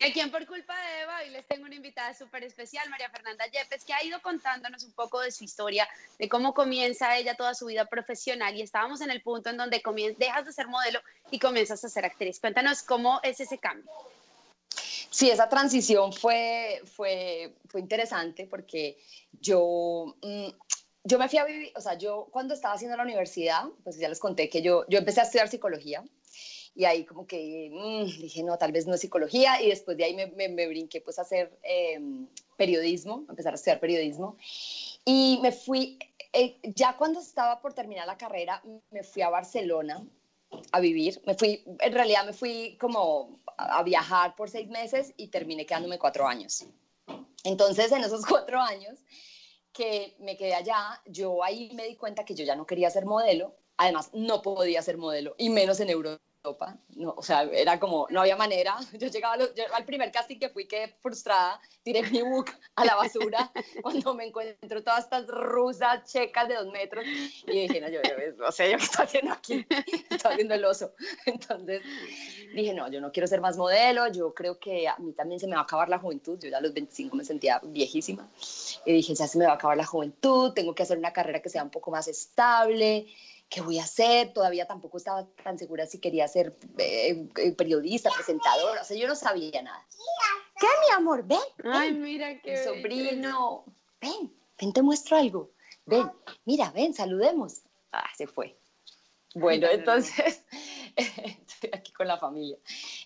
Y aquí en Por Culpa de Eva, hoy les tengo una invitada súper especial, María Fernanda Yepes, que ha ido contándonos un poco de su historia, de cómo comienza ella toda su vida profesional. Y estábamos en el punto en donde dejas de ser modelo y comienzas a ser actriz. Cuéntanos cómo es ese cambio. Sí, esa transición fue, fue, fue interesante porque yo, mm, yo me fui a vivir, o sea, yo cuando estaba haciendo la universidad, pues ya les conté que yo, yo empecé a estudiar psicología y ahí como que mm, dije, no, tal vez no es psicología y después de ahí me, me, brinqué pues a hacer em, periodismo, empezar a estudiar periodismo. Y me fui, eh, ya cuando estaba por terminar la carrera, me fui a Barcelona a vivir, me fui, en realidad me fui como a viajar por seis meses y terminé quedándome cuatro años. Entonces, en esos cuatro años que me quedé allá, yo ahí me di cuenta que yo ya no quería ser modelo, además no podía ser modelo, y menos en Europa no, o sea, era como, no había manera. Yo llegaba al primer casting que fui, que frustrada, tiré mi book a la basura cuando me encuentro todas estas rusas checas de dos metros y dije, no, yo, yo, o sea, ¿yo qué estoy haciendo aquí? Estoy haciendo el oso. Entonces dije, no, yo no quiero ser más modelo, yo creo que a mí también se me va a acabar la juventud, yo ya a los 25 me sentía viejísima y dije, ya se me va a acabar la juventud, tengo que hacer una carrera que sea un poco más estable ¿qué voy a hacer? Todavía tampoco estaba tan segura si quería ser eh, eh, periodista, presentadora, o sea, yo no sabía nada. ¿Qué, mi amor? Ven. Ay, mira qué. Mi sobrino. Ven, ven, te muestro algo. Ven, mira, ven, saludemos. Ah, se fue. Bueno, entonces, estoy aquí con la familia.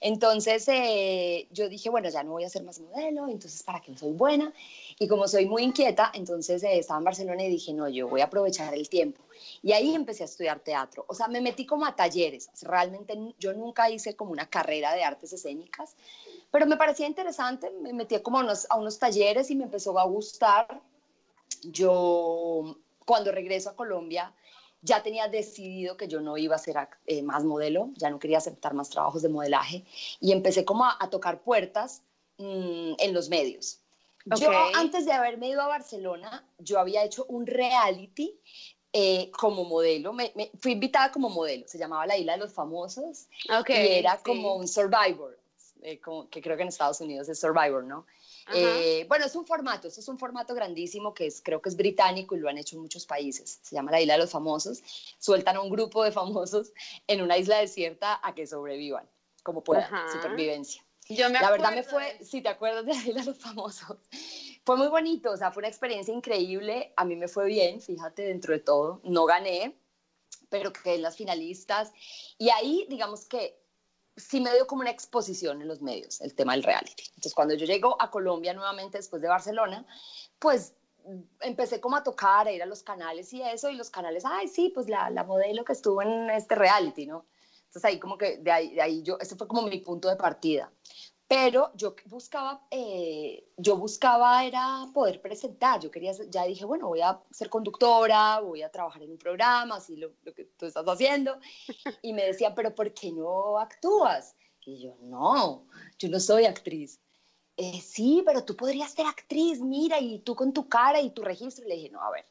Entonces, eh, yo dije, bueno, ya no voy a ser más modelo, entonces, ¿para qué soy buena? Y como soy muy inquieta, entonces estaba en Barcelona y dije, no, yo voy a aprovechar el tiempo y ahí empecé a estudiar teatro. O sea, me metí como a talleres. Realmente yo nunca hice como una carrera de artes escénicas, pero me parecía interesante. Me metí como a unos, a unos talleres y me empezó a gustar. Yo, cuando regreso a Colombia, ya tenía decidido que yo no iba a ser eh, más modelo, ya no quería aceptar más trabajos de modelaje y empecé como a, tocar puertas mm, en los medios. Yo antes de haberme ido a Barcelona, yo había hecho un reality eh, como modelo, me, fui invitada como modelo, se llamaba La Isla de los Famosos okay, y era como un Survivor, eh, como, que creo que en Estados Unidos es Survivor, ¿no? Eh, bueno, es un formato, esto es un formato grandísimo que es, creo que es británico y lo han hecho en muchos países. Se llama la Isla de los Famosos. Sueltan a un grupo de famosos en una isla desierta a que sobrevivan, como puedan, supervivencia. Yo me la verdad me fue, si te acuerdas de la Isla de los Famosos, fue muy bonito, o sea, fue una experiencia increíble. A mí me fue bien, fíjate, dentro de todo. No gané, pero quedé en las finalistas. Y ahí, digamos que sí me dio como una exposición en los medios el tema del reality. Entonces, cuando yo llego a Colombia nuevamente después de Barcelona, pues empecé como a tocar, a ir a los canales y eso, y los canales, ay, sí, pues la, la modelo que estuvo en este reality, ¿no? Entonces ahí como que de ahí, de ahí yo, ese fue como mi punto de partida pero yo buscaba, eh, yo buscaba era poder presentar, yo quería, ya dije, bueno, voy a ser conductora, voy a trabajar en un programa, así lo, lo que tú estás haciendo, y me decían, pero ¿por qué no actúas? Y yo, no, yo no soy actriz. Eh, sí, pero tú podrías ser actriz, mira, y tú con tu cara y tu registro. Y le dije, no, a ver,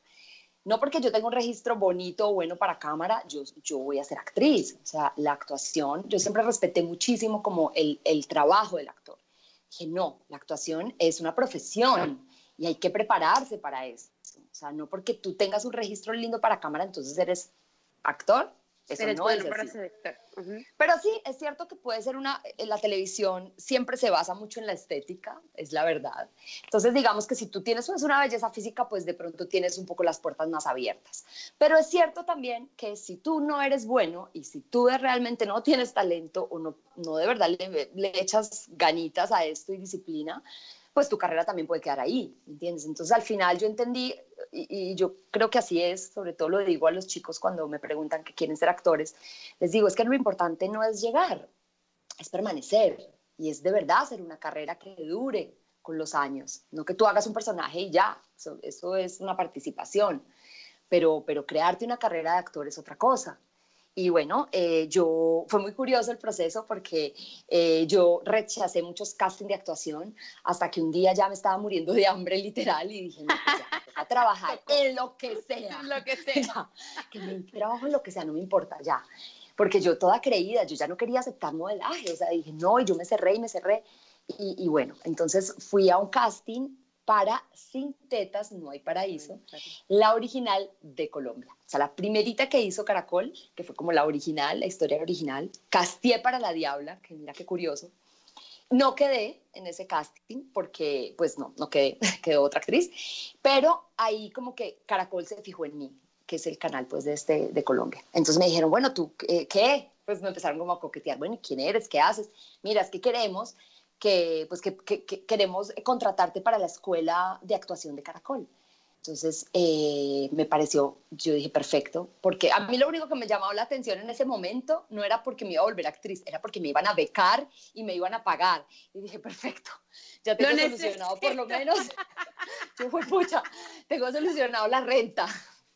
no porque yo tenga un registro bonito o bueno para cámara, yo, yo voy a ser actriz. O sea, la actuación, yo siempre respeté muchísimo como el, el trabajo del actor. Dije, no, la actuación es una profesión y hay que prepararse para eso. O sea, no porque tú tengas un registro lindo para cámara, entonces eres actor. Eso no es Pero sí, es cierto que puede ser una, en la televisión siempre se basa mucho en la estética, es la verdad. Entonces, digamos que si tú tienes una belleza física, pues de pronto tienes un poco las puertas más abiertas. Pero es cierto también que si tú no eres bueno y si tú realmente no tienes talento o no, no de verdad le, le echas ganitas a esto y disciplina, pues tu carrera también puede quedar ahí, ¿entiendes? Entonces al final yo entendí, y, yo creo que así es, sobre todo lo digo a los chicos cuando me preguntan que quieren ser actores, les digo, es que lo importante no es llegar, es permanecer, y es de verdad hacer una carrera que dure con los años, no que tú hagas un personaje y ya, eso, eso es una participación, pero, pero crearte una carrera de actor es otra cosa. Y bueno, eh, yo fue muy curioso el proceso porque eh, yo rechacé muchos castings de actuación hasta que un día ya me estaba muriendo de hambre literal y dije, no, pues a trabajar en lo que sea. lo que sea. que me trabajo en lo que sea, no me importa, ya. Porque yo toda creída, yo ya no quería aceptar modelaje, o sea, dije, no, y yo me cerré y me cerré. Y, bueno, entonces fui a un casting para Sin Tetas No Hay Paraíso, la original de Colombia. O sea, la primerita que hizo Caracol, que fue como la original, la historia original. Castié para la Diabla, que mira qué curioso. No quedé en ese casting porque, pues no, no quedé, quedó otra actriz, pero ahí como que Caracol se fijó en mí, que es el canal pues de, este, de Colombia. Entonces me dijeron, bueno, ¿tú qué? Pues me empezaron como a coquetear, bueno, ¿quién eres? ¿Qué haces? Mira, es que queremos que, pues que, queremos contratarte para la escuela de actuación de Caracol. Entonces, eh, me pareció, yo dije, perfecto, porque a mí lo único que me llamaba la atención en ese momento no era porque me iba a volver actriz, era porque me iban a becar y me iban a pagar. Y dije, perfecto, ya tengo solucionado por lo menos, yo fui pucha, tengo solucionado la renta,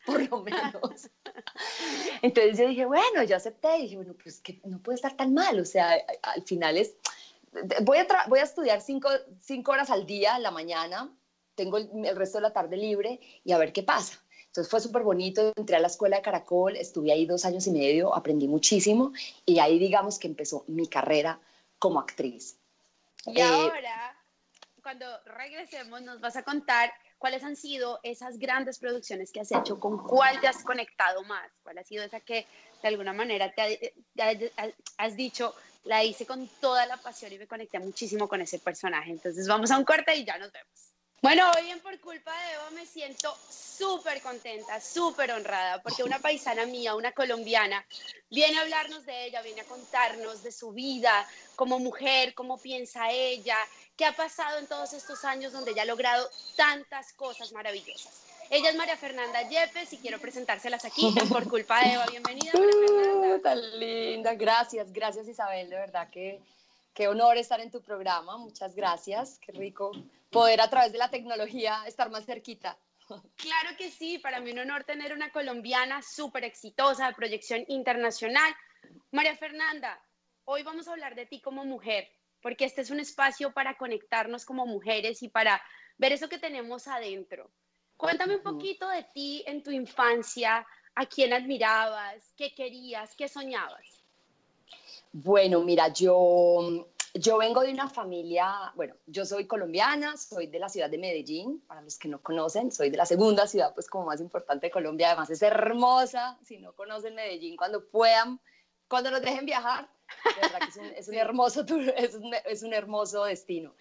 por lo menos. Entonces yo dije, bueno, yo acepté, y dije, bueno, pues que no puede estar tan mal, o sea, al final es, voy a, voy a estudiar cinco, cinco horas al día en la mañana, tengo el, resto de la tarde libre y a ver qué pasa. Entonces fue súper bonito, entré a la escuela de Caracol, estuve ahí dos años y medio, aprendí muchísimo y ahí digamos que empezó mi carrera como actriz. Y eh, ahora, cuando regresemos, nos vas a contar cuáles han sido esas grandes producciones que has hecho, con cuál te has conectado más, cuál ha sido esa que de alguna manera te, has dicho, la hice con toda la pasión y me conecté muchísimo con ese personaje. Entonces vamos a un corte y ya nos vemos. Bueno, hoy bien por culpa de Eva me siento súper contenta, súper honrada, porque una paisana mía, una colombiana, viene a hablarnos de ella, viene a contarnos de su vida como mujer, cómo piensa ella, qué ha pasado en todos estos años donde ella ha logrado tantas cosas maravillosas. Ella es María Fernanda Yepes y quiero presentárselas aquí por culpa de Eva. Bienvenida, María Fernanda. Uh, tan linda, gracias, gracias Isabel, de verdad que qué honor estar en tu programa, muchas gracias, qué rico poder a través de la tecnología estar más cerquita. Claro que sí, para mí un honor tener una colombiana súper exitosa de proyección internacional. María Fernanda, hoy vamos a hablar de ti como mujer, porque este es un espacio para conectarnos como mujeres y para ver eso que tenemos adentro. Cuéntame un poquito de ti en tu infancia, a quién admirabas, qué querías, qué soñabas. Bueno, mira, yo yo vengo de una familia, bueno, yo soy colombiana, soy de la ciudad de Medellín, para los que no conocen, soy de la segunda ciudad pues como más importante de Colombia, además es hermosa, si no conocen Medellín, cuando puedan, cuando nos dejen viajar, es un, hermoso es un, hermoso destino.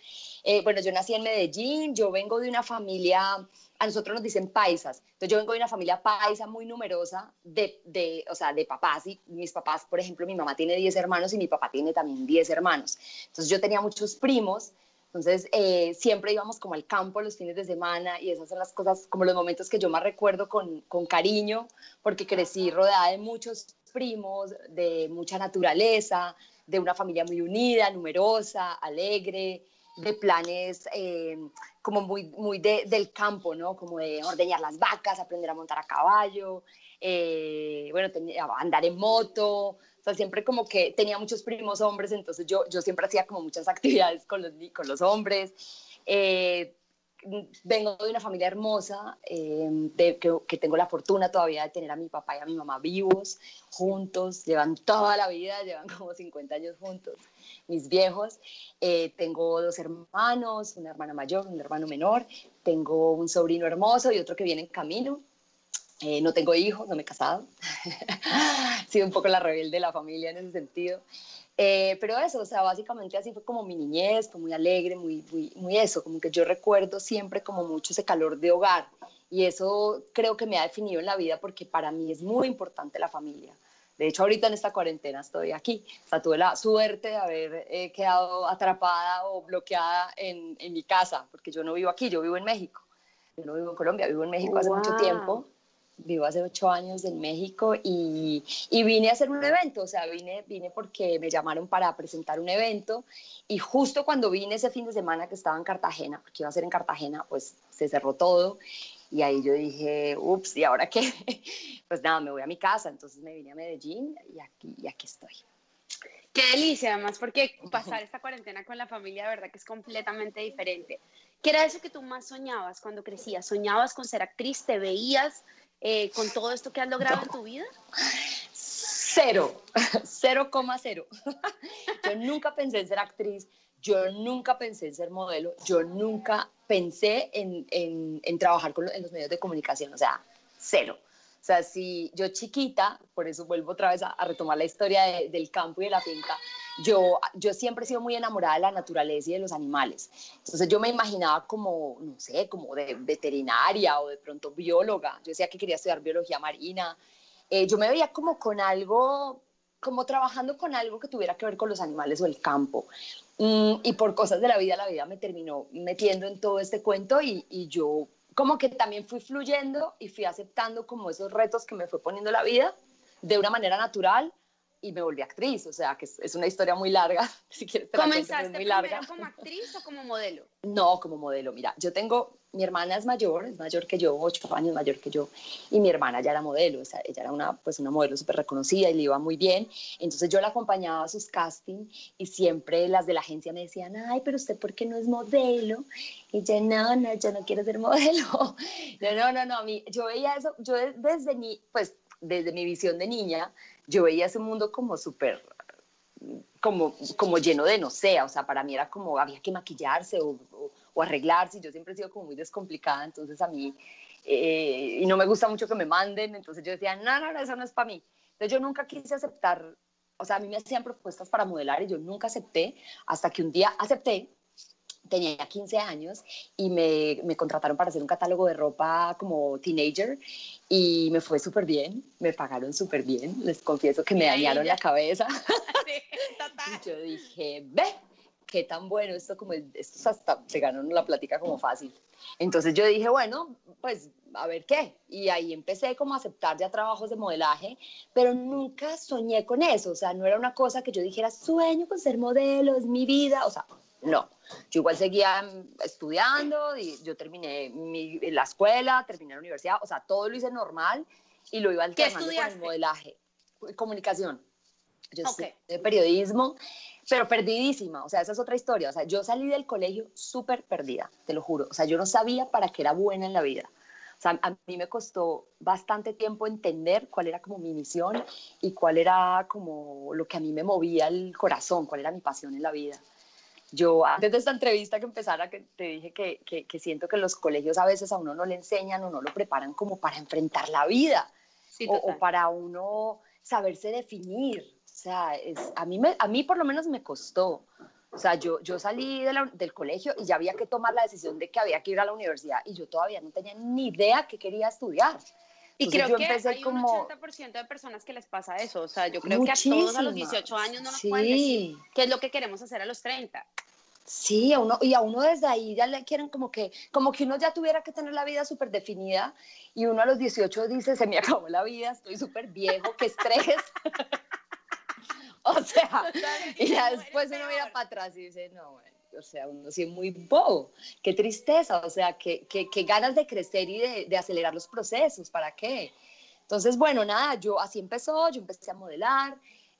Eh, bueno, yo nací en Medellín, yo vengo de una familia, a nosotros nos dicen paisas, entonces yo vengo de una familia paisa muy numerosa de, de, o sea, de papás, y mis papás, por ejemplo, mi mamá tiene 10 hermanos y mi papá tiene también 10 hermanos, entonces yo tenía muchos primos, entonces eh, siempre íbamos como al campo los fines de semana y esas son las cosas, como los momentos que yo más recuerdo con, con cariño, porque crecí rodeada de muchos primos, de mucha naturaleza, de una familia muy unida, numerosa, alegre, de planes eh, como muy, muy del campo, ¿no? Como de ordeñar las vacas, aprender a montar a caballo, eh, bueno, andar en moto, o sea, siempre como que tenía muchos primos hombres, entonces yo, yo siempre hacía como muchas actividades con los, con los hombres. Eh, vengo de una familia hermosa, eh, de, que, tengo la fortuna todavía de tener a mi papá y a mi mamá vivos, juntos, llevan toda la vida, llevan como 50 años juntos, mis viejos. Eh, tengo dos hermanos, una hermana mayor, un hermano menor, tengo un sobrino hermoso y otro que viene en camino. Eh, no tengo hijos, no me he casado. He sido un poco la rebelde de la familia en ese sentido. Eh, pero eso, o sea, básicamente así fue como mi niñez, fue muy alegre, muy, muy, muy eso, como que yo recuerdo siempre como mucho ese calor de hogar y eso creo que me ha definido en la vida porque para mí es muy importante la familia. De hecho, ahorita en esta cuarentena estoy aquí. O sea, tuve la suerte de haber eh, quedado atrapada o bloqueada en, en, mi casa, porque yo no vivo aquí, yo vivo en México. Yo no vivo en Colombia, vivo en México hace mucho tiempo vivo hace ocho años en México y, y, vine a hacer un evento, o sea, vine, vine porque me llamaron para presentar un evento y justo cuando vine ese fin de semana que estaba en Cartagena, porque iba a ser en Cartagena, pues se cerró todo y ahí yo dije, ups, ¿y ahora qué? Pues nada, me voy a mi casa, entonces me vine a Medellín y aquí, y aquí estoy. Qué delicia, además, porque pasar esta cuarentena con la familia, de verdad que es completamente diferente. ¿Qué era eso que tú más soñabas cuando crecías? ¿Soñabas con ser actriz? ¿Te veías eh, con todo esto que has logrado en tu vida? Cero, cero coma cero. Yo nunca pensé en ser actriz, yo nunca pensé en ser modelo, yo nunca pensé en, en, en trabajar con, en los medios de comunicación, o sea, cero. O sea, si yo chiquita, por eso vuelvo otra vez a, a retomar la historia de, del campo y de la finca, yo, yo siempre he sido muy enamorada de la naturaleza y de los animales. Entonces yo me imaginaba como, no sé, como de veterinaria o de pronto bióloga. Yo decía que quería estudiar biología marina. Eh, yo me veía como con algo, como trabajando con algo que tuviera que ver con los animales o el campo. Mm, y por cosas de la vida, la vida me terminó metiendo en todo este cuento y, y yo como que también fui fluyendo y fui aceptando como esos retos que me fue poniendo la vida de una manera natural y me volví actriz, o sea, que es, es una historia muy larga, si quieres te ¿Comenzaste muy primero larga. como actriz o como modelo? No, como modelo, mira, yo tengo, mi hermana es mayor, es mayor que yo, ocho años mayor que yo, y mi hermana ya era modelo, o sea, ella era una, pues una modelo súper reconocida y le iba muy bien, entonces yo la acompañaba a sus castings y siempre las de la agencia me decían, ay, pero usted, ¿por qué no es modelo? Y yo, no, no, yo no quiero ser modelo. No, no, no, no, a mí, yo veía eso, yo desde mi, pues, desde mi visión de niña, yo veía ese mundo como súper, como, como lleno de no sé, o sea, para mí era como había que maquillarse o, o, o arreglarse, yo siempre he sido como muy descomplicada, entonces a mí, eh, y no me gusta mucho que me manden, entonces yo decía, no, no, no, eso no es para mí. Entonces yo nunca quise aceptar, o sea, a mí me hacían propuestas para modelar y yo nunca acepté, hasta que un día acepté, tenía 15 años y me, me, contrataron para hacer un catálogo de ropa como teenager y me fue súper bien, me pagaron súper bien, les confieso que me dañaron ya- la cabeza Sí, y yo dije, ve, qué tan bueno esto como, esto es hasta se ganó la plática como fácil. Entonces yo dije, bueno, pues a ver qué. Y ahí empecé como a aceptar ya trabajos de modelaje, pero nunca soñé con eso. O sea, no era una cosa que yo dijera, sueño con ser modelo, es mi vida. O sea, no. Yo igual seguía estudiando y yo terminé mi- la escuela, terminé la universidad, o sea, todo lo hice normal y lo iba alternando con el modelaje. Comunicación. Yo Ok. estudié periodismo, pero perdidísima, o sea, esa es otra historia. O sea, yo salí del colegio súper perdida, te lo juro. O sea, yo no sabía para qué era buena en la vida. O sea, a mí me costó bastante tiempo entender cuál era como mi misión y cuál era como lo que a mí me movía el corazón, cuál era mi pasión en la vida. Yo, antes de esta entrevista que empezara, que te dije que, que, que siento que los colegios a veces a uno no le enseñan o no lo preparan como para enfrentar la vida Sí, o, o para uno saberse definir. O sea, es, a, mí me, a mí por lo menos me costó. O sea, yo, yo salí de la- del colegio y ya había que tomar la decisión de que había que ir a la universidad y yo todavía no tenía ni idea qué quería estudiar. Y Entonces creo que hay como- un 80% de personas que les pasa eso. O sea, yo creo que a todos a los Muchísimas. 18 años no nos Sí. pueden decir qué es lo que queremos hacer a los 30. Sí, a uno, y a uno desde ahí ya le quieren como que, como que uno ya tuviera que tener la vida súper definida y uno a los 18 dice, se me acabó la vida, estoy súper viejo, qué estrés. o sea, y ya después uno mira para atrás y dice, no, bueno, o sea, uno sí es muy bobo, qué tristeza, o sea, qué, qué, qué ganas de crecer y de, de acelerar los procesos, ¿para qué? Entonces, bueno, nada, yo así empezó, yo empecé a modelar,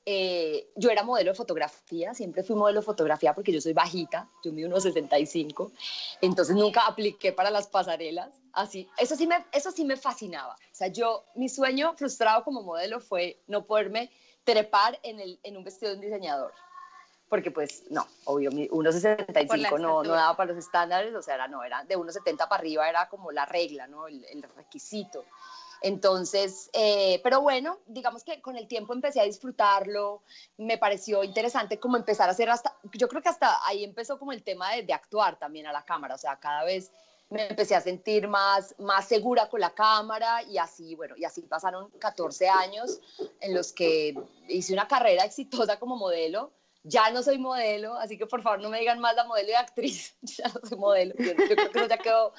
eh, yo era modelo de fotografía, siempre fui modelo de fotografía porque yo soy bajita, yo mido unos 65, entonces nunca apliqué para las pasarelas, así, eso sí me, eso sí me fascinaba, o sea, yo, mi sueño frustrado como modelo fue no poderme trepar en, el, en un vestido de un diseñador, porque pues no, obvio, mi Por la 1,65 no, no daba para los estándares, o sea, era, no, era de 1,70 para arriba, era como la regla, ¿no? El, el requisito. Entonces, eh, pero bueno, digamos que con el tiempo empecé a disfrutarlo, me pareció interesante como empezar a hacer hasta, yo creo que hasta ahí empezó como el tema de, de actuar también a la cámara, o sea, cada vez me empecé a sentir más, más segura con la cámara y así, bueno, y así pasaron 14 años en los que hice una carrera exitosa como modelo. Ya no soy modelo, así que por favor no me digan más la modelo y actriz. Ya no soy modelo. Yo, yo creo que eso ya quedó.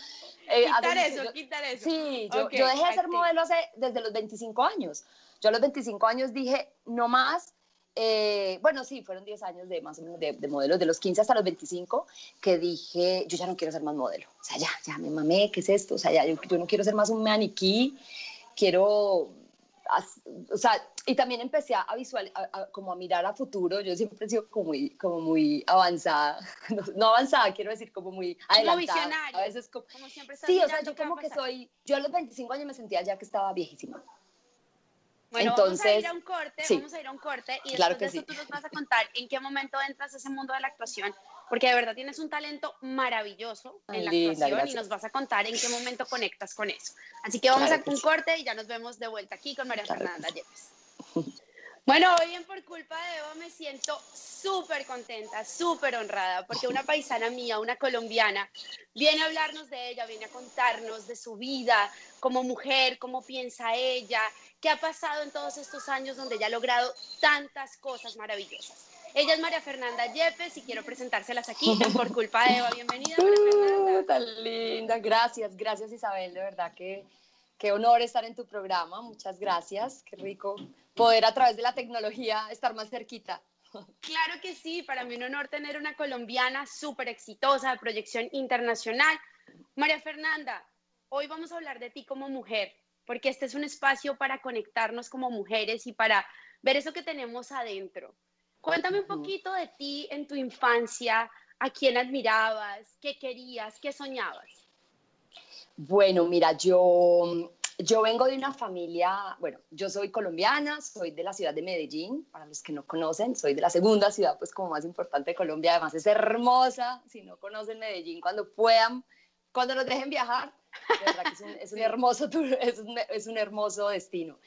eh, Quitar eso, yo- quitar eso. Sí, yo, dejé de ser modelo hace, desde los 25 años. Yo a los 25 años dije, no más. eh, bueno, sí, fueron 10 años de más o menos de, de modelos, de los 15 hasta los 25, que dije, yo ya no quiero ser más modelo. O sea, ya, ya me mamé, ¿qué es esto? O sea, ya, yo, yo no quiero ser más un maniquí, quiero, o sea, y también empecé a visual, a- a- como a mirar a futuro. Yo siempre he sido como muy, como muy avanzada, no, no avanzada, quiero decir como muy adelantada. visionaria. A veces como, Como siempre Sí, o sea, yo como que soy, yo a los 25 años me sentía ya que estaba viejísima. Bueno, vamos a Entonces, ir a un corte, sí. vamos a ir a un corte y Claro después que de eso sí. tú nos vas a contar en qué momento entras a ese mundo de la actuación porque de verdad tienes un talento maravilloso en la actuación y nos vas a contar en qué momento conectas con eso. Así que vamos a un corte y ya nos vemos de vuelta aquí con María Fernanda Yepes. Bueno, hoy en Por Culpa de Eva me siento súper contenta, súper honrada, porque una paisana mía, una colombiana, viene a hablarnos de ella, viene a contarnos de su vida como mujer, cómo piensa ella, qué ha pasado en todos estos años donde ella ha logrado tantas cosas maravillosas. Ella es María Fernanda Yepes y quiero presentárselas aquí Por Culpa de Eva. Bienvenida, María Fernanda. Uh, tan linda, gracias, gracias Isabel, de verdad que qué honor estar en tu programa, muchas gracias, qué rico poder a través de la tecnología estar más cerquita. Claro que sí, para mí un honor tener una colombiana súper exitosa de proyección internacional. María Fernanda, hoy vamos a hablar de ti como mujer, porque este es un espacio para conectarnos como mujeres y para ver eso que tenemos adentro. Cuéntame un poquito de ti en tu infancia, a quién admirabas, qué querías, qué soñabas. Bueno, mira, yo, yo vengo de una familia, bueno, yo soy colombiana, soy de la ciudad de Medellín, para los que no conocen, soy de la segunda ciudad, pues como más importante de Colombia, además es hermosa, si no conocen Medellín, cuando puedan, cuando nos dejen viajar, de verdad que es un, es un hermoso, es un, es un hermoso destino.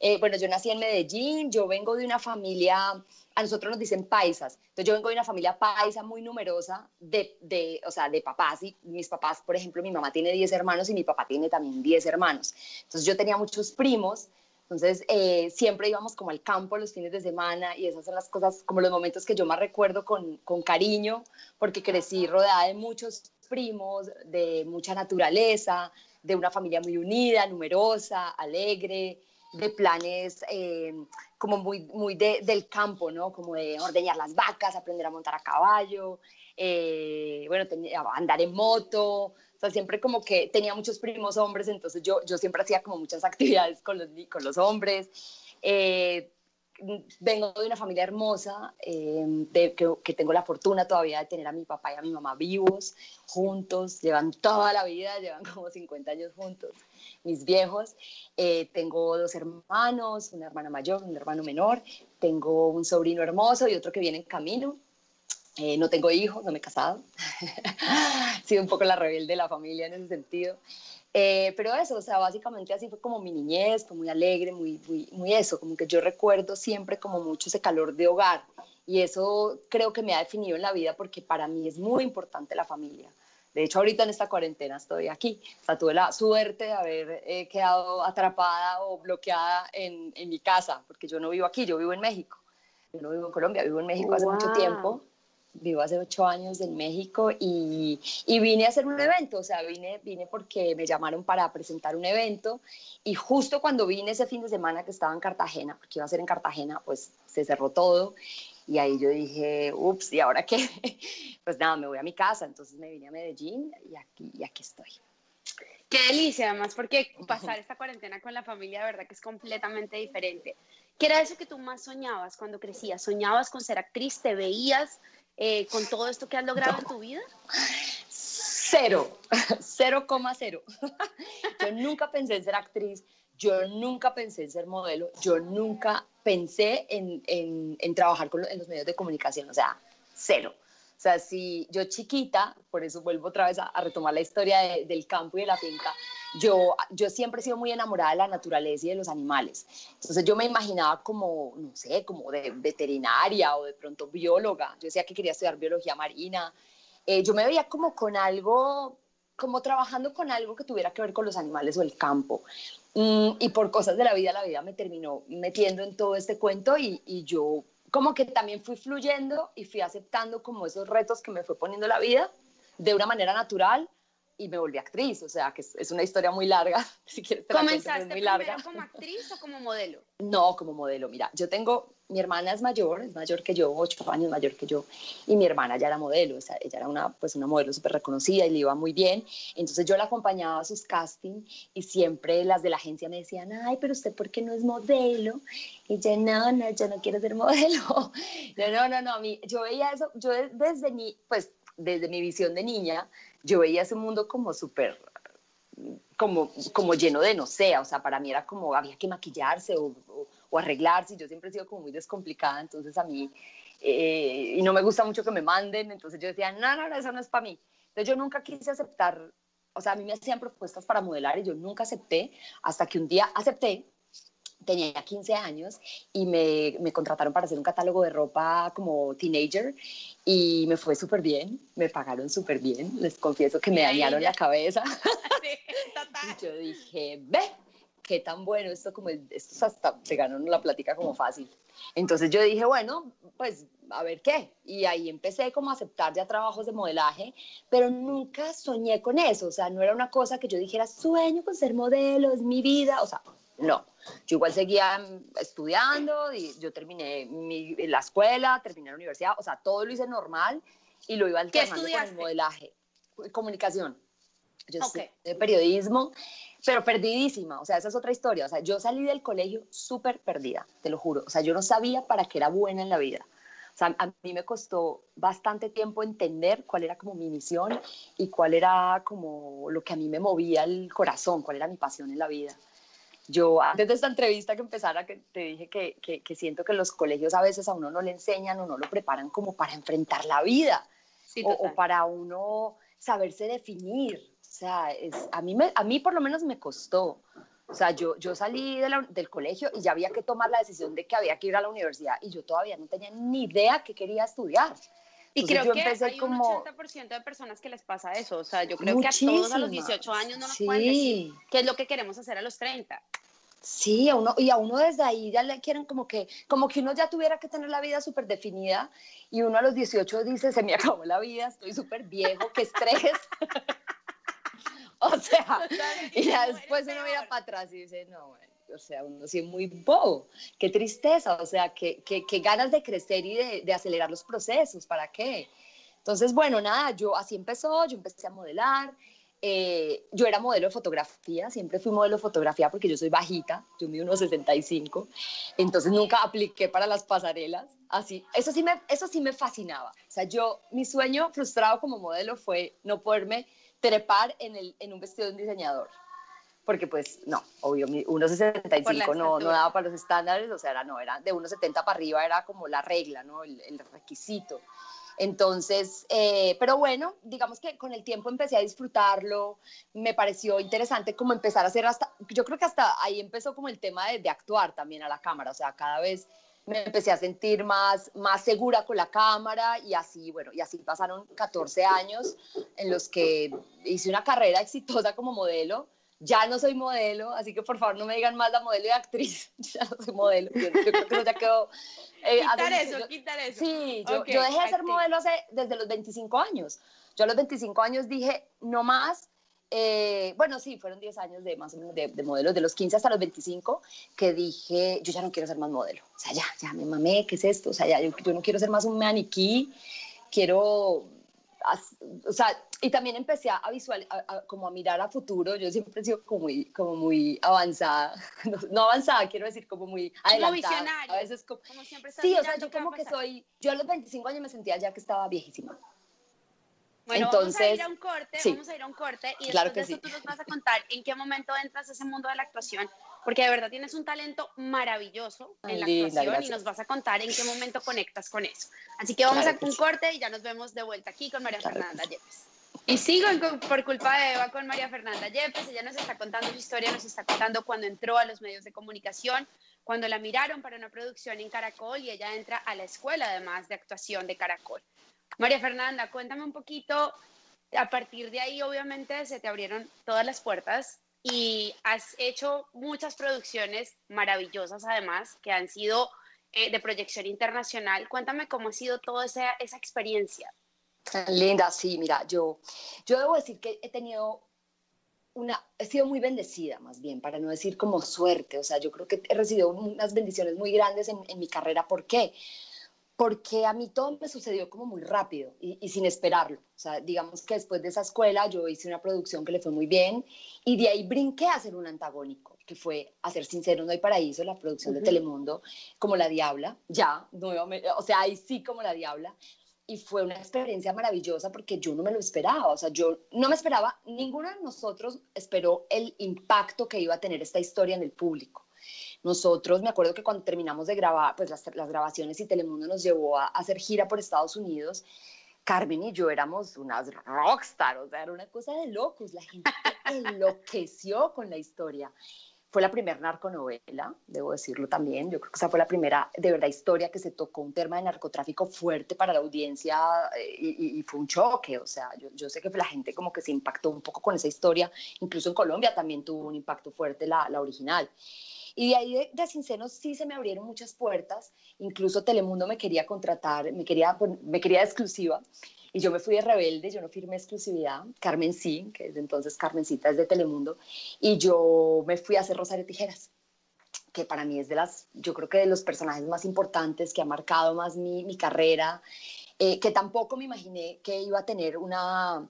Eh, bueno, yo nací en Medellín, yo vengo de una familia a nosotros nos dicen paisas. Entonces yo vengo de una familia paisa muy numerosa de, de, o sea, de papás y mis papás, por ejemplo, mi mamá tiene 10 hermanos y mi papá tiene también 10 hermanos. Entonces yo tenía muchos primos, entonces eh, siempre íbamos como al campo los fines de semana y esas son las cosas, como los momentos que yo más recuerdo con, con cariño, porque crecí rodeada de muchos primos, de mucha naturaleza, de una familia muy unida, numerosa, alegre, de planes eh, como muy, muy del campo, ¿no? Como de ordeñar las vacas, aprender a montar a caballo, eh, bueno, andar en moto, o sea, siempre como que tenía muchos primos hombres, entonces yo, yo siempre hacía como muchas actividades con los, con los hombres. Eh, vengo de una familia hermosa, de, que, que, tengo la fortuna todavía de tener a mi papá y a mi mamá vivos, juntos, llevan toda la vida, llevan como 50 años juntos mis viejos. Eh, tengo dos hermanos, una hermana mayor, un hermano menor. Tengo un sobrino hermoso y otro que viene en camino. Eh, no tengo hijos, no me he casado. he sido un poco la rebelde de la familia en ese sentido. Eh, pero eso, o sea, básicamente así fue como mi niñez, fue muy alegre, muy, muy, muy eso, como que yo recuerdo siempre como mucho ese calor de hogar y eso creo que me ha definido en la vida porque para mí es muy importante la familia. De hecho, ahorita en esta cuarentena estoy aquí. O sea, tuve la suerte de haber eh, quedado atrapada o bloqueada en, en, mi casa, porque yo no vivo aquí, yo vivo en México. Yo no vivo en Colombia, vivo en México hace mucho tiempo. Vivo hace ocho años en México y, y, vine a hacer un evento, o sea, vine, vine porque me llamaron para presentar un evento y justo cuando vine ese fin de semana que estaba en Cartagena, porque iba a ser en Cartagena, pues se cerró todo y ahí yo dije, ups, ¿y ahora qué? Pues nada, me voy a mi casa. Entonces me vine a Medellín y aquí, y aquí estoy. Qué delicia, además, porque pasar esta cuarentena con la familia, de verdad que es completamente diferente. ¿Qué era eso que tú más soñabas cuando crecías? ¿Soñabas con ser actriz? ¿Te veías eh, con todo esto que has logrado en tu vida? Cero, cero coma cero. Yo nunca pensé en ser actriz, yo nunca pensé en ser modelo, yo nunca pensé en, en, trabajar con, en los medios de comunicación, o sea, cero. O sea, si yo chiquita, por eso vuelvo otra vez a, retomar la historia del campo y de la finca, yo, yo siempre he sido muy enamorada de la naturaleza y de los animales. Entonces yo me imaginaba como, no sé, como de veterinaria o de pronto bióloga. Yo decía que quería estudiar biología marina. Eh, yo me veía como con algo, como trabajando con algo que tuviera que ver con los animales o el campo. Mm, y por cosas de la vida, la vida me terminó metiendo en todo este cuento y, y yo como que también fui fluyendo y fui aceptando como esos retos que me fue poniendo la vida de una manera natural y me volví actriz, o sea, que es, una historia muy larga, si quieres. ¿Comenzaste muy larga. como actriz o como modelo? No, como modelo. Mira, yo tengo, mi hermana es mayor, es mayor que yo, ocho años mayor que yo, y mi hermana ya era modelo, o sea, ella era una, pues una modelo súper reconocida y le iba muy bien. Entonces yo la acompañaba a sus castings y siempre las de la agencia me decían, ay, pero usted, ¿por qué no es modelo? Y yo, no, no, yo no quiero ser modelo. Yo, no, no, no, a mí, yo veía eso, yo desde mi, pues, desde mi visión de niña, yo veía ese mundo como súper, como, como lleno de no sé, o sea, para mí era como había que maquillarse o, o arreglarse. Yo siempre he sido como muy descomplicada, entonces a mí, eh, y no me gusta mucho que me manden, entonces yo decía, no, no, no, eso no es para mí. Entonces yo nunca quise aceptar, o sea, a mí me hacían propuestas para modelar y yo nunca acepté, hasta que un día acepté tenía 15 años y me, me, contrataron para hacer un catálogo de ropa como teenager y me fue súper bien, me pagaron súper bien, les confieso que me dañaron la cabeza. y yo dije, ve, qué tan bueno esto como, esto hasta se ganó la plática como fácil. Entonces yo dije, bueno, pues a ver qué. Y ahí empecé como a aceptar ya trabajos de modelaje, pero nunca soñé con eso, o sea, no era una cosa que yo dijera, sueño con ser modelo, es mi vida, o sea, no, yo igual seguía estudiando y yo terminé mi, la escuela, terminé la universidad, o sea, todo lo hice normal y lo iba alternando con el modelaje, comunicación. Yo okay. de periodismo, pero perdidísima, o sea, esa es otra historia. O sea, yo salí del colegio súper perdida, te lo juro. O sea, yo no sabía para qué era buena en la vida. O sea, a mí me costó bastante tiempo entender cuál era como mi misión y cuál era como lo que a mí me movía el corazón, cuál era mi pasión en la vida. Yo, antes de esta entrevista que empezara, que te dije que, que, siento que los colegios a veces a uno no le enseñan o no lo preparan como para enfrentar la vida o, o, para uno saberse definir. O sea, es, a, mí me, a mí por lo menos me costó. O sea, yo, yo salí del colegio y ya había que tomar la decisión de que había que ir a la universidad y yo todavía no tenía ni idea qué quería estudiar. Y creo que hay como... un 80% de personas que les pasa eso. O sea, yo creo que a todos a los 18 años no nos pueden decir qué es lo que queremos hacer a los 30. Sí, a uno, y a uno desde ahí ya le quieren como que, como que uno ya tuviera que tener la vida súper definida y uno a los 18 dice, se me acabó la vida, estoy súper viejo, qué estrés. o sea, y ya después uno mira para atrás y dice, no, bueno o sea, uno sí muy bobo, qué tristeza, o sea, qué, qué, qué ganas de crecer y de, de, acelerar los procesos, ¿para qué? Entonces, bueno, nada, yo así empezó, yo empecé a modelar, eh, yo era modelo de fotografía, siempre fui modelo de fotografía porque yo soy bajita, yo mido unos 65, entonces nunca apliqué para las pasarelas, así, eso sí me, eso sí me fascinaba, o sea, yo, mi sueño frustrado como modelo fue no poderme trepar en, el, en un vestido de un diseñador, porque pues no, obvio, 1,65 no, no daba para los estándares, o sea, era, no, era de 1,70 para arriba era como la regla, ¿no? El, el requisito. Entonces, eh, pero bueno, digamos que con el tiempo empecé a disfrutarlo, me pareció interesante como empezar a hacer hasta, yo creo que hasta ahí empezó como el tema de, de actuar también a la cámara, o sea, cada vez me empecé a sentir más, más segura con la cámara y así, bueno, y así pasaron 14 años en los que hice una carrera exitosa como modelo ya no soy modelo, así que por favor no me digan más la modelo y actriz, ya no soy modelo, yo, creo que eso ya quedó... Eh, quitar eso, quitar eso. Sí, yo, yo dejé de ser modelo hace, desde los 25 años. Yo a los 25 años dije, no más, eh, bueno, sí, fueron 10 años de más o menos de, de modelos, de los 15 hasta los 25, que dije, yo ya no quiero ser más modelo. O sea, ya, ya me mamé, ¿qué es esto? O sea, ya, yo, yo no quiero ser más un maniquí, quiero o sea, y también empecé a visual, como a mirar a futuro. Yo siempre he sido como muy, como muy avanzada, no, avanzada, quiero decir como muy adelantada. Como visionaria. A veces como, siempre Sí, o sea, yo como que soy, yo a los 25 años me sentía ya que estaba viejísima. Bueno, Entonces, vamos a ir a un corte, vamos a ir a un corte y después de eso tú nos vas a contar en qué momento entras a ese mundo de la actuación, porque de verdad tienes un talento maravilloso en la actuación y nos vas a contar en qué momento conectas con eso. Así que vamos a un corte y ya nos vemos de vuelta aquí con María Fernanda Yepes. Y sigo por culpa de Eva con María Fernanda Yepes, ella nos está contando su historia, nos está contando cuando entró a los medios de comunicación, cuando la miraron para una producción en Caracol y ella entra a la escuela además de actuación de Caracol. María Fernanda, cuéntame un poquito, a partir de ahí obviamente se te abrieron todas las puertas y has hecho muchas producciones maravillosas además que han sido eh, de proyección internacional. Cuéntame cómo ha sido toda esa, esa experiencia. Linda, sí, mira, yo, yo debo decir que he tenido una, he sido muy bendecida más bien, para no decir como suerte, o sea, yo creo que he recibido unas bendiciones muy grandes en, en mi carrera. ¿Por qué? Porque a mí todo me sucedió como muy rápido y, sin esperarlo. O sea, digamos que después de esa escuela yo hice una producción que le fue muy bien y de ahí brinqué a hacer un antagónico, que fue, a ser sincero, No hay paraíso, la producción de Telemundo, como La Diabla, ya, nuevamente, o sea, ahí sí como La Diabla. Y fue una experiencia maravillosa porque yo no me lo esperaba, o sea, yo no me esperaba, ninguno de nosotros esperó el impacto que iba a tener esta historia en el público. Nosotros, me acuerdo que cuando terminamos de grabar, pues las, las grabaciones y Telemundo nos llevó a, a hacer gira por Estados Unidos, Carmen y yo éramos unas rockstar, o sea, era una cosa de locos, la gente enloqueció con la historia. Fue la primera narconovela, debo decirlo también. Yo creo que esa fue la primera, de verdad, historia que se tocó un tema de narcotráfico fuerte para la audiencia eh, y, fue un choque. O sea, yo, yo, sé que la gente como que se impactó un poco con esa historia. Incluso en Colombia también tuvo un impacto fuerte la, la original. Y de ahí de, de Sincenos sí se me abrieron muchas puertas. Incluso Telemundo me quería contratar, me quería, me quería exclusiva. Y yo me fui de rebelde, yo no firmé exclusividad, Carmen sí, que desde entonces Carmencita es de Telemundo, y yo me fui a hacer Rosario Tijeras, que para mí es de las, yo creo que de los personajes más importantes que ha marcado más mi, mi carrera, eh, que tampoco me imaginé que iba a tener una,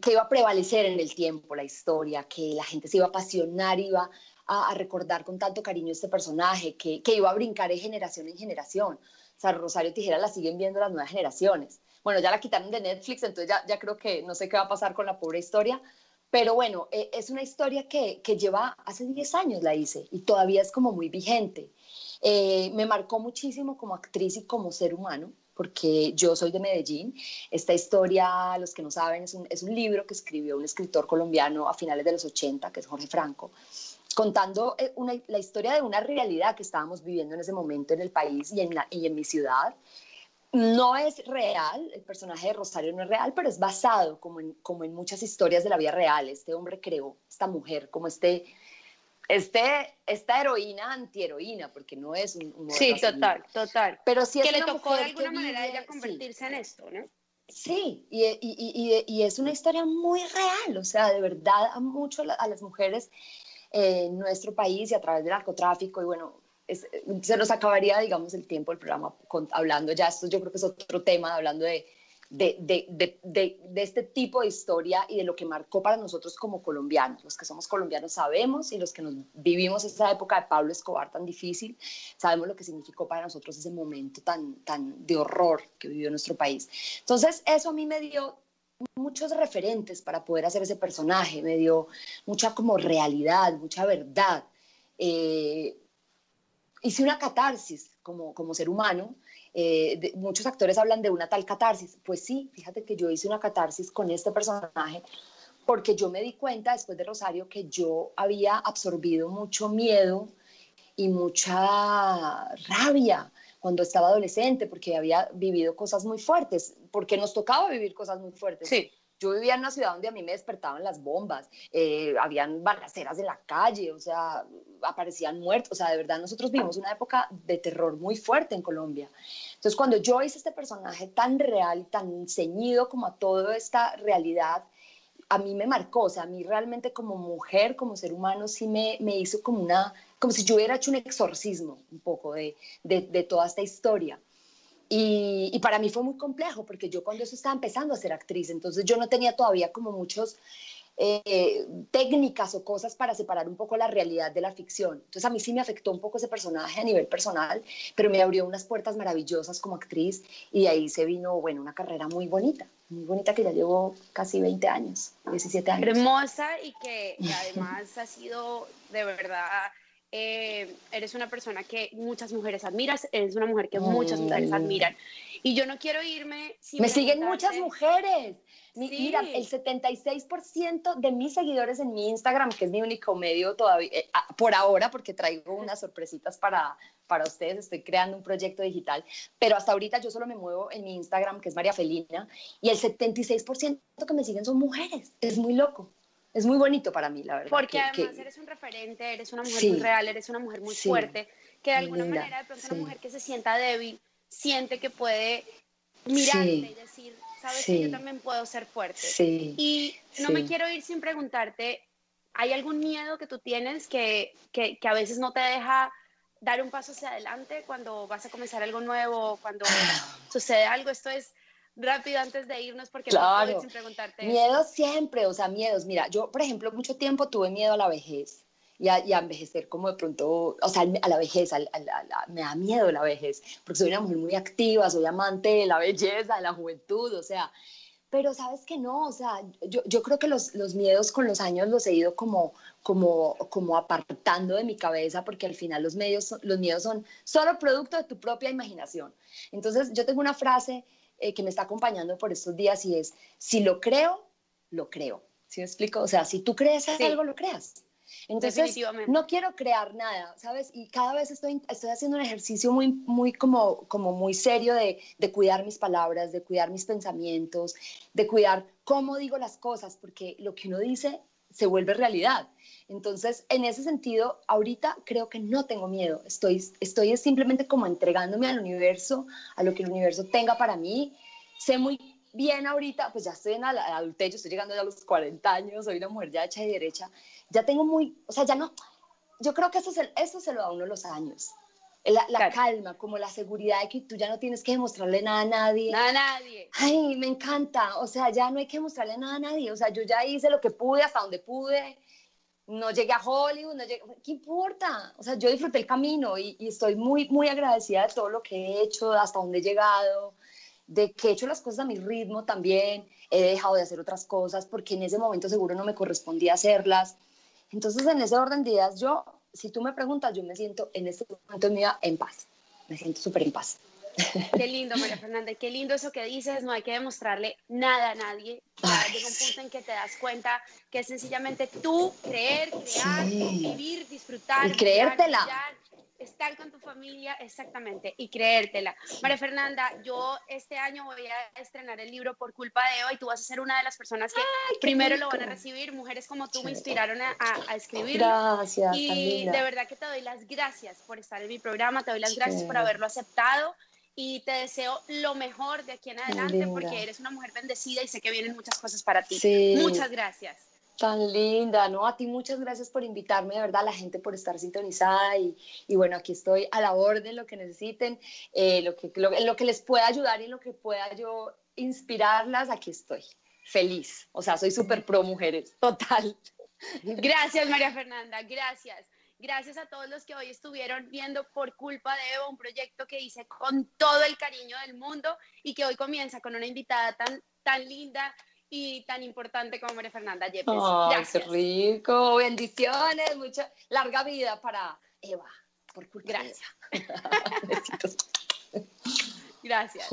que iba a prevalecer en el tiempo la historia, que la gente se iba a apasionar, iba a, a recordar con tanto cariño este personaje, que, que iba a brincar de generación en generación. O sea, Rosario Tijeras la siguen viendo las nuevas generaciones. Bueno, ya la quitaron de Netflix, entonces ya, ya creo que no sé qué va a pasar con la pobre historia. Pero bueno, eh, es una historia que, que, lleva, hace 10 años la hice y todavía es como muy vigente. Eh, me marcó muchísimo como actriz y como ser humano, porque yo soy de Medellín. Esta historia, los que no saben, es un, es un libro que escribió un escritor colombiano a finales de los 80, que es Jorge Franco, contando eh, una, la historia de una realidad que estábamos viviendo en ese momento en el país y en, la, y en mi ciudad no es real, el personaje de Rosario no es real, pero es basado, como en, como en muchas historias de la vida real. Este hombre creó esta mujer, como este, este, esta heroína antiheroína, porque no es un... un sí, total, total. Pero sí que le tocó de alguna manera ella convertirse en esto, ¿no? Sí, y, y, y, y, es una historia muy real, o sea, de verdad a mucho a las mujeres en nuestro país y a través del narcotráfico y bueno, se nos acabaría, digamos, el tiempo del programa hablando ya, esto yo creo que es otro tema, hablando de, de, de, de, este tipo de historia y de lo que marcó para nosotros como colombianos. Los que somos colombianos sabemos y los que nos vivimos esa época de Pablo Escobar tan difícil, sabemos lo que significó para nosotros ese momento tan, tan de horror que vivió nuestro país. Entonces, eso a mí me dio muchos referentes para poder hacer ese personaje, me dio mucha como realidad, mucha verdad. Eh, hice una catarsis como, como ser humano. Eh, muchos actores hablan de una tal catarsis. Pues sí, fíjate que yo hice una catarsis con este personaje porque yo me di cuenta después de Rosario que yo había absorbido mucho miedo y mucha rabia cuando estaba adolescente porque había vivido cosas muy fuertes, porque nos tocaba vivir cosas muy fuertes. Sí. Yo vivía en una ciudad donde a mí me despertaban las bombas, eh, habían balaceras en la calle, o sea, aparecían muertos, o sea, de verdad nosotros vivimos una época de terror muy fuerte en Colombia. Entonces, cuando yo hice este personaje tan real, tan ceñido como a toda esta realidad, a mí me marcó, o sea, a mí realmente como mujer, como ser humano, sí me, me hizo como una, como si yo hubiera hecho un exorcismo un poco de, de, de toda esta historia. Y, y, para mí fue muy complejo porque yo cuando eso estaba empezando a ser actriz, entonces yo no tenía todavía como muchos eh, técnicas o cosas para separar un poco la realidad de la ficción. Entonces a mí sí me afectó un poco ese personaje a nivel personal, pero me abrió unas puertas maravillosas como actriz y de ahí se vino, bueno, una carrera muy bonita, muy bonita que ya llevo casi 20 años, 17 años. Hermosa y que además ha sido de verdad eh, eres una persona que muchas mujeres admiras, eres una mujer que muchas mujeres admiran. Y yo no quiero irme sin Me siguen muchas mujeres. Sí. Mira, el 76% de mis seguidores en mi Instagram, que es mi único medio todavía, eh, por ahora, porque traigo unas sorpresitas para, para ustedes, estoy creando un proyecto digital, pero hasta ahorita yo solo me muevo en mi Instagram, que es María Felina, y el 76% que me siguen son mujeres. Es muy loco es muy bonito para mí, la verdad. Porque que, además que... eres un referente, eres una mujer sí, muy real, eres una mujer muy sí, fuerte, que de alguna linda, manera de pronto sí. una mujer que se sienta débil, siente que puede mirarte y decir, sabes que yo también puedo ser fuerte. Y no me quiero ir sin preguntarte, ¿hay algún miedo que tú tienes que, que, que a veces no te deja dar un paso hacia adelante cuando vas a comenzar algo nuevo, cuando sucede algo? Esto es rápido antes de irnos porque claro. no puedo sin preguntarte. Miedo siempre, o sea, miedos. Mira, yo, por ejemplo, mucho tiempo tuve miedo a la vejez y a, y a envejecer como de pronto, o sea, a la vejez, a, a, me da miedo la vejez, porque soy una mujer muy activa, soy amante de la belleza, de la juventud, o sea, pero sabes que no, o sea, yo, yo creo que los, los, miedos con los años los he ido como, como, como apartando de mi cabeza porque al final los, medios, los miedos son solo producto de tu propia imaginación. Entonces yo tengo una frase eh, que me está acompañando por estos días y es, si lo creo, lo creo. ¿Sí me explico? O sea, si tú crees algo, lo creas. Entonces, no quiero crear nada, ¿sabes? Y cada vez estoy, estoy haciendo un ejercicio muy, muy como, como muy serio de, de cuidar mis palabras, de cuidar mis pensamientos, de cuidar cómo digo las cosas, porque lo que uno dice se vuelve realidad. Entonces, en ese sentido, ahorita creo que no tengo miedo. Estoy, estoy simplemente como entregándome al universo, a lo que el universo tenga para mí. Sé muy bien ahorita, pues ya estoy en la adultez, yo estoy llegando ya a los 40 años, soy una mujer ya hecha y derecha, ya tengo muy, o sea, ya no, yo creo que eso se, eso se lo da uno los años. La, la calma, como la seguridad de que tú ya no tienes que demostrarle nada a nadie. Nada a nadie. Ay, me encanta. O sea, ya no hay que demostrarle nada a nadie. O sea, yo ya hice lo que pude hasta donde pude. No llegué a Hollywood, no llegué, ¿qué importa? O sea, yo disfruté el camino y, y estoy muy, muy agradecida de todo lo que he hecho, hasta donde he llegado de que he hecho las cosas a mi ritmo también, he dejado de hacer otras cosas porque en ese momento seguro no me correspondía hacerlas. Entonces, en ese orden de ideas, yo, si tú me preguntas, yo me siento en este momento de mi vida en paz, me siento súper en paz. Qué lindo, María Fernanda, qué lindo eso que dices, no hay que demostrarle nada a nadie. llega un punto en que te das cuenta que es sencillamente tú creer, crear, vivir, disfrutar, y creértela estar con tu familia, exactamente, y creértela. María Fernanda, yo este año voy a estrenar el libro por culpa de Eva y tú vas a ser una de las personas que primero lo van a recibir. Mujeres como tú me inspiraron a, a, escribirlo. Gracias. Y de verdad que te doy las gracias por estar en mi programa, te doy las gracias por haberlo aceptado y te deseo lo mejor de aquí en adelante porque eres una mujer bendecida y sé que vienen muchas cosas para ti. Muchas gracias. Tan linda, ¿no? A ti muchas gracias por invitarme, de verdad, a la gente por estar sintonizada y, y bueno, aquí estoy a la orden, lo que necesiten, eh, lo, que, lo, que les pueda ayudar y lo que pueda yo inspirarlas, aquí estoy, feliz. O sea, soy súper pro mujeres, total. Gracias, María Fernanda, gracias. Gracias a todos los que hoy estuvieron viendo por culpa de Evo un proyecto que hice con todo el cariño del mundo y que hoy comienza con una invitada tan, tan linda, y tan importante como María Fernanda Yepes. Ay, qué rico. Bendiciones, mucha larga vida para Eva. Por Gracias. Gracias.